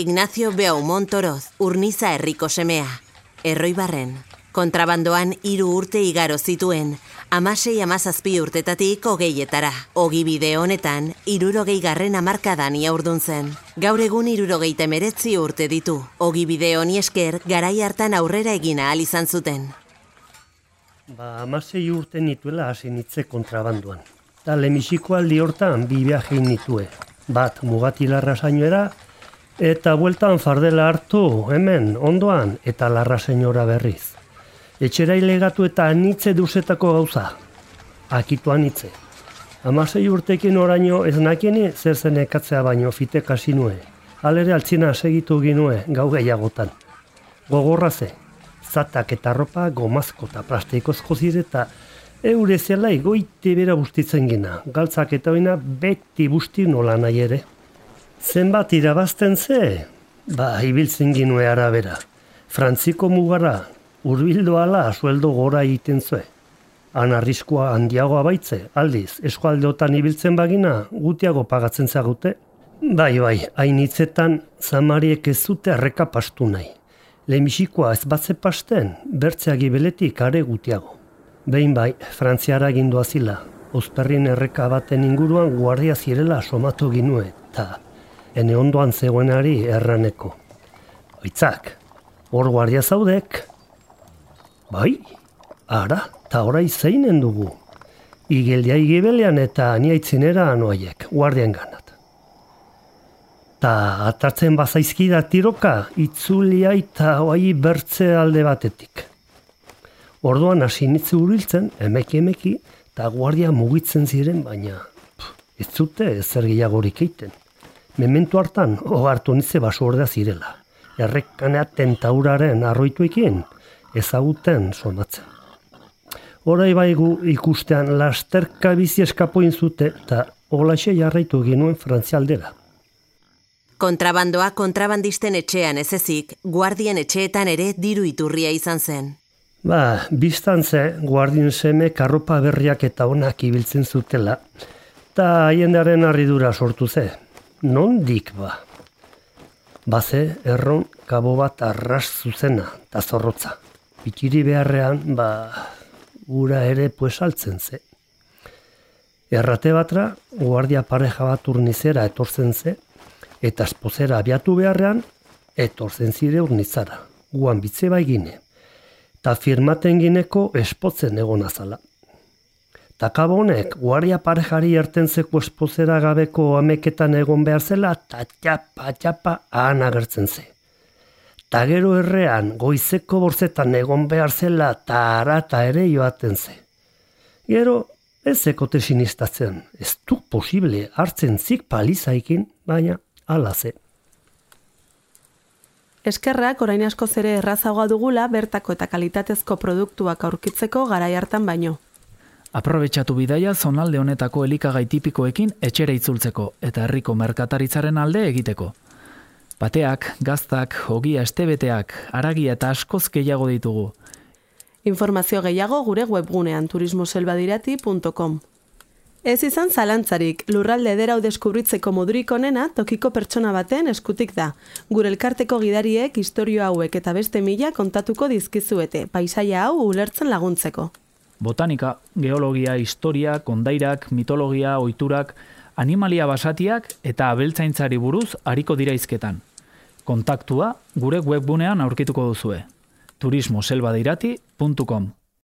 Ignacio Beaumont Toroz, urniza herriko semea. Erroi barren, kontrabandoan hiru urte igaro zituen, amasei amazazpi urtetatik hogeietara. Ogi bide honetan, irurogei garren amarkadan iaurdun zen. Gaur egun irurogei temeretzi urte ditu. Ogi bide honi esker, garai hartan aurrera egina ahal izan zuten. Ba, amasei urte nituela hasi nitze kontrabanduan. Ta lemisiko aldi hortan bi viaje nitue. Bat mugatilarra zainoera, eta bueltan fardela hartu hemen ondoan eta larra senyora berriz. Etxera ilegatu eta anitze duzetako gauza. Akituan nitze. Amasei urtekin oraino ez nakieni zer zen ekatzea baino fite kasinue. Alere altzina segitu ginue gau gehiagotan. Gogorra ze, zatak eta ropa gomazko eta plastikozko zire eta eure zela egoite bera bustitzen gina. Galtzak eta oina beti busti nola nahi ere. Zenbat irabazten ze? Ba, ibiltzen ginue arabera. Frantziko mugara, urbildo ala sueldo gora egiten zue. Han arriskoa handiagoa baitze, aldiz, eskualdeotan ibiltzen bagina, gutiago pagatzen zagute. Bai, bai, hainitzetan, zamariek ez zute arreka pastu nahi. Lemisikoa ez batze pasten, bertzeagi beletik are gutiago. Behin bai, frantziara gindua zila, Uzperrin erreka baten inguruan guardia zirela somatu ginue, eta ene ondoan zegoenari erraneko. Oitzak, hor guardia zaudek, Bai, ara, ta orai zeinen dugu. Igeldia igibelean eta aniaitzinera anuaiek, guardian ganat. Ta atartzen bazaizkida tiroka, itzulia eta oai bertze alde batetik. Orduan hasi nitzu uriltzen, emeki emeki, eta guardia mugitzen ziren, baina pff, ez zute ezer gehiagorik eiten. Mementu hartan, hartu nitze basu ordea zirela. Errekanea tentauraren arroituekin, ezaguten somatzen. Horai baigu ikustean lasterka bizi eskapoin zute eta olaxe jarraitu ginuen frantzialdera. Kontrabandoa kontrabandisten etxean ez ezik, guardien etxeetan ere diru iturria izan zen. Ba, biztan ze, guardien seme karropa berriak eta onak ibiltzen zutela, eta haiendaren arridura sortu ze. Non dik ba? Baze, erron, kabo bat arras zuzena, eta zorrotza pikiri beharrean, ba, ura ere pues altzen ze. Errate batra, guardia pareja bat urnizera etortzen ze, eta espozera abiatu beharrean, etortzen zire urnizara, guan bitze baigine, eta firmaten gineko espotzen egon azala. Ta kabonek, guardia parejari ertentzeko espozera gabeko ameketan egon behar zela, eta txapa, ahan agertzen ze. Ta gero errean goizeko borzetan egon behar zela ta arata ere joaten ze. Gero ez ekote sinistatzen, ez du posible hartzen zik palizaikin, baina ala ze. Eskerrak orain asko zere errazagoa dugula bertako eta kalitatezko produktuak aurkitzeko garai hartan baino. Aprobetxatu bidaia zonalde honetako elikagai tipikoekin etxera itzultzeko eta herriko merkataritzaren alde egiteko. Bateak, gaztak, hogia estebeteak, aragia eta askoz gehiago ditugu. Informazio gehiago gure webgunean turismoselbadirati.com. Ez izan zalantzarik, lurralde ederau deskubritzeko modurik onena tokiko pertsona baten eskutik da. Gure elkarteko gidariek historio hauek eta beste mila kontatuko dizkizuete, paisaia hau ulertzen laguntzeko. Botanika, geologia, historia, kondairak, mitologia, oiturak, animalia basatiak eta abeltzaintzari buruz hariko dira izketan kontaktua gure webgunean aurkituko duzue. turismoselbadeirati.com